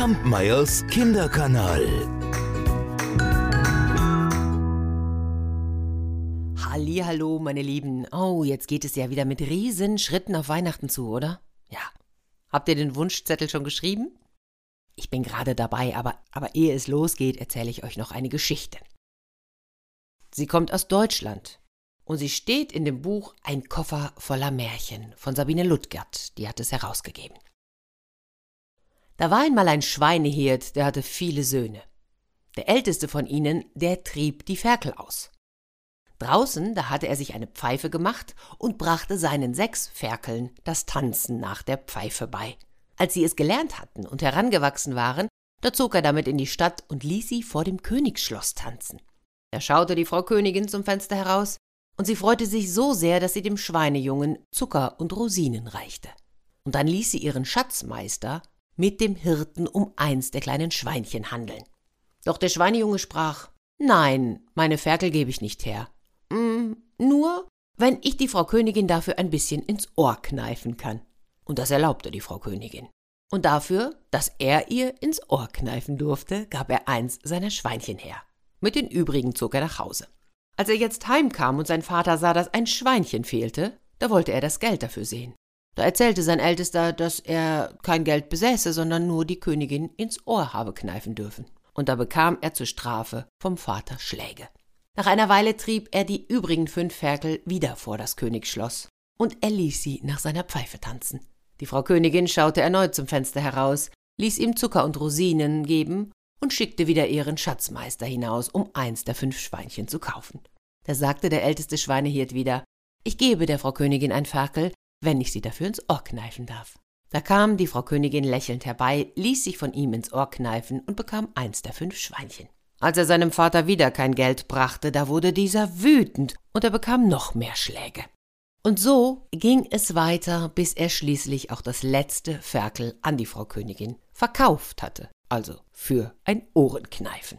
Kampmeyers Kinderkanal. Hallo, meine Lieben. Oh, jetzt geht es ja wieder mit riesen Schritten auf Weihnachten zu, oder? Ja. Habt ihr den Wunschzettel schon geschrieben? Ich bin gerade dabei, aber, aber ehe es losgeht, erzähle ich euch noch eine Geschichte. Sie kommt aus Deutschland und sie steht in dem Buch Ein Koffer voller Märchen von Sabine Ludgert, die hat es herausgegeben. Da war einmal ein Schweinehirt, der hatte viele Söhne. Der älteste von ihnen, der trieb die Ferkel aus. Draußen, da hatte er sich eine Pfeife gemacht und brachte seinen sechs Ferkeln das Tanzen nach der Pfeife bei. Als sie es gelernt hatten und herangewachsen waren, da zog er damit in die Stadt und ließ sie vor dem Königsschloss tanzen. Da schaute die Frau Königin zum Fenster heraus, und sie freute sich so sehr, dass sie dem Schweinejungen Zucker und Rosinen reichte. Und dann ließ sie ihren Schatzmeister mit dem Hirten um eins der kleinen Schweinchen handeln. Doch der Schweinejunge sprach Nein, meine Ferkel gebe ich nicht her. Mm, nur, wenn ich die Frau Königin dafür ein bisschen ins Ohr kneifen kann. Und das erlaubte die Frau Königin. Und dafür, dass er ihr ins Ohr kneifen durfte, gab er eins seiner Schweinchen her. Mit den übrigen zog er nach Hause. Als er jetzt heimkam und sein Vater sah, dass ein Schweinchen fehlte, da wollte er das Geld dafür sehen. Da erzählte sein Ältester, dass er kein Geld besäße, sondern nur die Königin ins Ohr habe kneifen dürfen. Und da bekam er zur Strafe vom Vater Schläge. Nach einer Weile trieb er die übrigen fünf Ferkel wieder vor das Königsschloss, und er ließ sie nach seiner Pfeife tanzen. Die Frau Königin schaute erneut zum Fenster heraus, ließ ihm Zucker und Rosinen geben und schickte wieder ihren Schatzmeister hinaus, um eins der fünf Schweinchen zu kaufen. Da sagte der älteste Schweinehirt wieder, ich gebe der Frau Königin ein Ferkel, wenn ich sie dafür ins Ohr kneifen darf. Da kam die Frau Königin lächelnd herbei, ließ sich von ihm ins Ohr kneifen und bekam eins der fünf Schweinchen. Als er seinem Vater wieder kein Geld brachte, da wurde dieser wütend und er bekam noch mehr Schläge. Und so ging es weiter, bis er schließlich auch das letzte Ferkel an die Frau Königin verkauft hatte, also für ein Ohrenkneifen.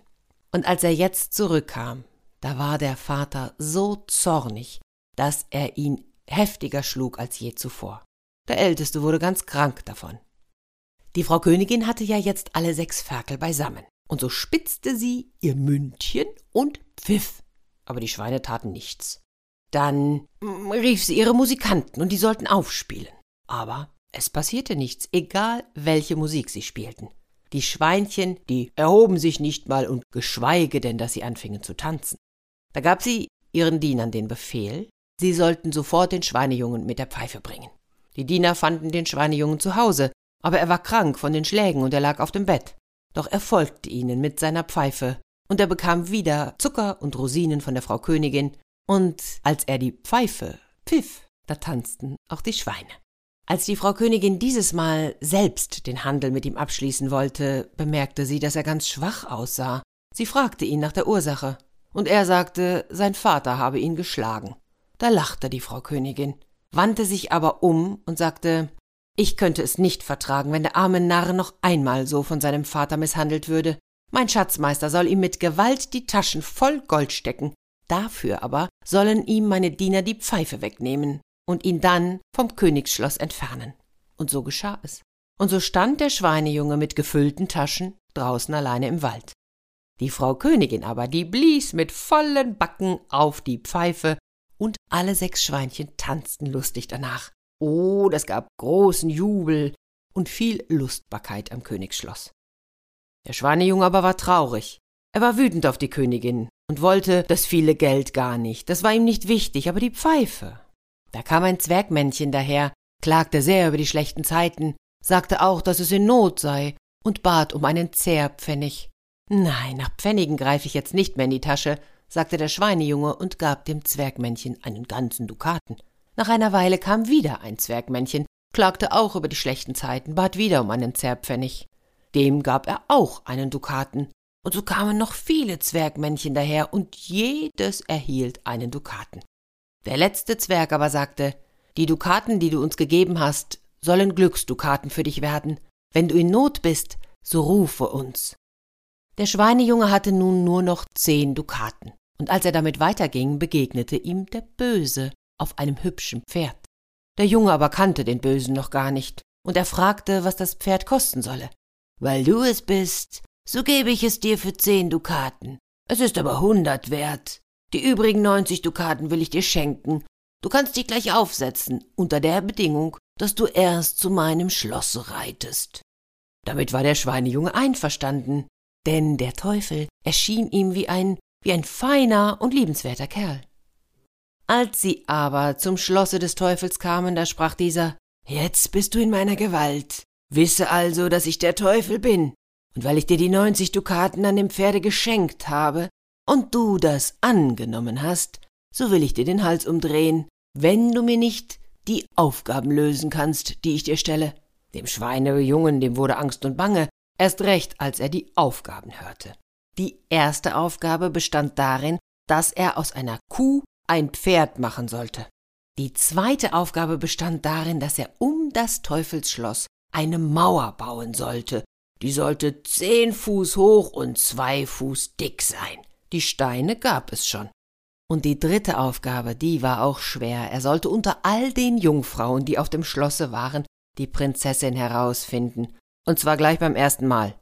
Und als er jetzt zurückkam, da war der Vater so zornig, dass er ihn heftiger schlug als je zuvor. Der Älteste wurde ganz krank davon. Die Frau Königin hatte ja jetzt alle sechs Ferkel beisammen, und so spitzte sie ihr Mündchen und pfiff, aber die Schweine taten nichts. Dann rief sie ihre Musikanten, und die sollten aufspielen. Aber es passierte nichts, egal welche Musik sie spielten. Die Schweinchen, die erhoben sich nicht mal und geschweige denn, dass sie anfingen zu tanzen. Da gab sie ihren Dienern den Befehl, Sie sollten sofort den Schweinejungen mit der Pfeife bringen. Die Diener fanden den Schweinejungen zu Hause, aber er war krank von den Schlägen und er lag auf dem Bett. Doch er folgte ihnen mit seiner Pfeife, und er bekam wieder Zucker und Rosinen von der Frau Königin, und als er die Pfeife pfiff, da tanzten auch die Schweine. Als die Frau Königin dieses Mal selbst den Handel mit ihm abschließen wollte, bemerkte sie, dass er ganz schwach aussah. Sie fragte ihn nach der Ursache, und er sagte, sein Vater habe ihn geschlagen. Da lachte die Frau Königin, wandte sich aber um und sagte Ich könnte es nicht vertragen, wenn der arme Narr noch einmal so von seinem Vater misshandelt würde. Mein Schatzmeister soll ihm mit Gewalt die Taschen voll Gold stecken, dafür aber sollen ihm meine Diener die Pfeife wegnehmen und ihn dann vom Königsschloss entfernen. Und so geschah es. Und so stand der Schweinejunge mit gefüllten Taschen draußen alleine im Wald. Die Frau Königin aber, die blies mit vollen Backen auf die Pfeife und alle sechs Schweinchen tanzten lustig danach. Oh, das gab großen Jubel und viel Lustbarkeit am Königsschloss. Der Schweinejunge aber war traurig. Er war wütend auf die Königin und wollte das viele Geld gar nicht. Das war ihm nicht wichtig, aber die Pfeife. Da kam ein Zwergmännchen daher, klagte sehr über die schlechten Zeiten, sagte auch, dass es in Not sei und bat um einen Zehrpfennig. Nein, nach Pfennigen greife ich jetzt nicht mehr in die Tasche, sagte der Schweinejunge und gab dem Zwergmännchen einen ganzen Dukaten. Nach einer Weile kam wieder ein Zwergmännchen, klagte auch über die schlechten Zeiten, bat wieder um einen Zerpfennig. Dem gab er auch einen Dukaten, und so kamen noch viele Zwergmännchen daher, und jedes erhielt einen Dukaten. Der letzte Zwerg aber sagte Die Dukaten, die du uns gegeben hast, sollen Glücksdukaten für dich werden. Wenn du in Not bist, so rufe uns. Der Schweinejunge hatte nun nur noch zehn Dukaten und als er damit weiterging, begegnete ihm der Böse auf einem hübschen Pferd. Der Junge aber kannte den Bösen noch gar nicht, und er fragte, was das Pferd kosten solle. Weil du es bist, so gebe ich es dir für zehn Dukaten. Es ist aber hundert wert. Die übrigen neunzig Dukaten will ich dir schenken. Du kannst dich gleich aufsetzen, unter der Bedingung, dass du erst zu meinem Schlosse reitest. Damit war der Schweinejunge einverstanden, denn der Teufel erschien ihm wie ein, wie ein feiner und liebenswerter Kerl. Als sie aber zum Schlosse des Teufels kamen, da sprach dieser Jetzt bist du in meiner Gewalt. Wisse also, dass ich der Teufel bin, und weil ich dir die neunzig Dukaten an dem Pferde geschenkt habe, und du das angenommen hast, so will ich dir den Hals umdrehen, wenn du mir nicht die Aufgaben lösen kannst, die ich dir stelle. Dem Schweinejungen, dem wurde Angst und Bange, erst recht, als er die Aufgaben hörte. Die erste Aufgabe bestand darin, dass er aus einer Kuh ein Pferd machen sollte. Die zweite Aufgabe bestand darin, dass er um das Teufelsschloss eine Mauer bauen sollte. Die sollte zehn Fuß hoch und zwei Fuß dick sein. Die Steine gab es schon. Und die dritte Aufgabe, die war auch schwer. Er sollte unter all den Jungfrauen, die auf dem Schlosse waren, die Prinzessin herausfinden. Und zwar gleich beim ersten Mal.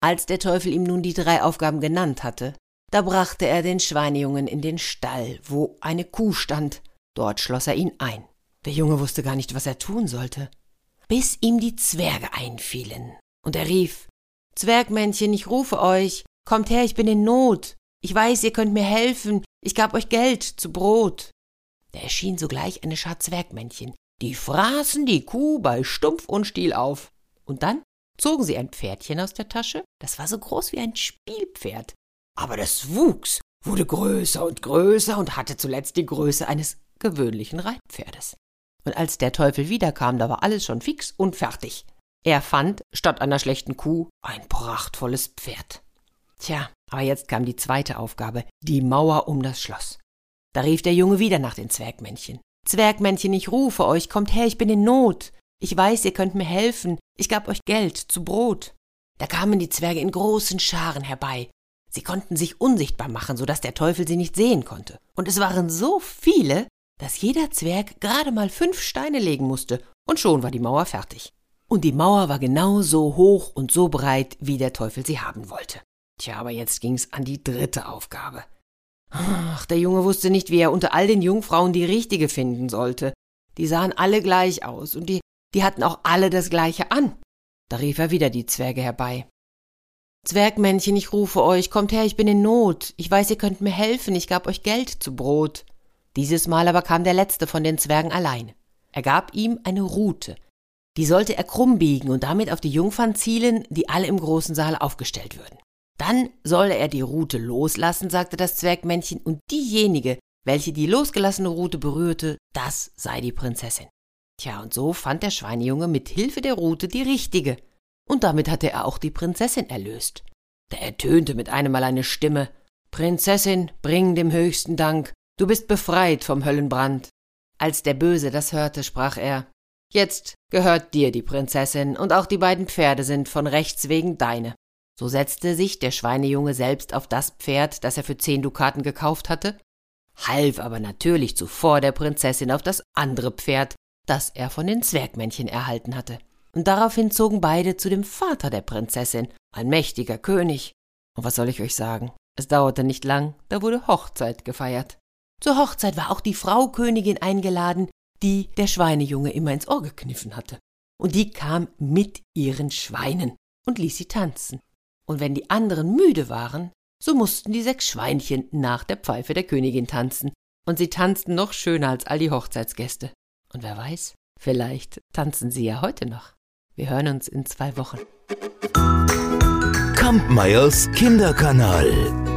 Als der Teufel ihm nun die drei Aufgaben genannt hatte, da brachte er den Schweinejungen in den Stall, wo eine Kuh stand. Dort schloss er ihn ein. Der Junge wusste gar nicht, was er tun sollte, bis ihm die Zwerge einfielen. Und er rief Zwergmännchen, ich rufe euch, kommt her, ich bin in Not. Ich weiß, ihr könnt mir helfen, ich gab euch Geld zu Brot. Da erschien sogleich eine Schar Zwergmännchen, die fraßen die Kuh bei Stumpf und Stiel auf. Und dann zogen sie ein Pferdchen aus der Tasche, das war so groß wie ein Spielpferd. Aber das wuchs, wurde größer und größer und hatte zuletzt die Größe eines gewöhnlichen Reitpferdes. Und als der Teufel wiederkam, da war alles schon fix und fertig. Er fand statt einer schlechten Kuh ein prachtvolles Pferd. Tja, aber jetzt kam die zweite Aufgabe, die Mauer um das Schloss. Da rief der Junge wieder nach den Zwergmännchen. Zwergmännchen, ich rufe euch, kommt her, ich bin in Not. Ich weiß, ihr könnt mir helfen, ich gab euch Geld zu Brot. Da kamen die Zwerge in großen Scharen herbei. Sie konnten sich unsichtbar machen, so dass der Teufel sie nicht sehen konnte. Und es waren so viele, dass jeder Zwerg gerade mal fünf Steine legen musste, und schon war die Mauer fertig. Und die Mauer war genau so hoch und so breit, wie der Teufel sie haben wollte. Tja, aber jetzt ging's an die dritte Aufgabe. Ach, der Junge wusste nicht, wie er unter all den Jungfrauen die richtige finden sollte. Die sahen alle gleich aus und die, die hatten auch alle das gleiche an. Da rief er wieder die Zwerge herbei. Zwergmännchen, ich rufe euch, kommt her, ich bin in Not. Ich weiß, ihr könnt mir helfen, ich gab euch Geld zu Brot. Dieses Mal aber kam der letzte von den Zwergen allein. Er gab ihm eine Rute. Die sollte er krumm biegen und damit auf die Jungfern zielen, die alle im großen Saal aufgestellt würden. Dann solle er die Rute loslassen, sagte das Zwergmännchen, und diejenige, welche die losgelassene Rute berührte, das sei die Prinzessin. Tja, und so fand der Schweinejunge mit Hilfe der Rute die richtige, und damit hatte er auch die Prinzessin erlöst. Da ertönte mit einem Mal eine Stimme Prinzessin, bring dem höchsten Dank, Du bist befreit vom Höllenbrand. Als der Böse das hörte, sprach er Jetzt gehört dir die Prinzessin, und auch die beiden Pferde sind von Rechts wegen deine. So setzte sich der Schweinejunge selbst auf das Pferd, das er für zehn Dukaten gekauft hatte, half aber natürlich zuvor der Prinzessin auf das andere Pferd, das er von den Zwergmännchen erhalten hatte. Und daraufhin zogen beide zu dem Vater der Prinzessin, ein mächtiger König. Und was soll ich euch sagen? Es dauerte nicht lang, da wurde Hochzeit gefeiert. Zur Hochzeit war auch die Frau Königin eingeladen, die der Schweinejunge immer ins Ohr gekniffen hatte. Und die kam mit ihren Schweinen und ließ sie tanzen. Und wenn die anderen müde waren, so mussten die sechs Schweinchen nach der Pfeife der Königin tanzen. Und sie tanzten noch schöner als all die Hochzeitsgäste. Und wer weiß, vielleicht tanzen sie ja heute noch. Wir hören uns in zwei Wochen. Kampmeyers Kinderkanal.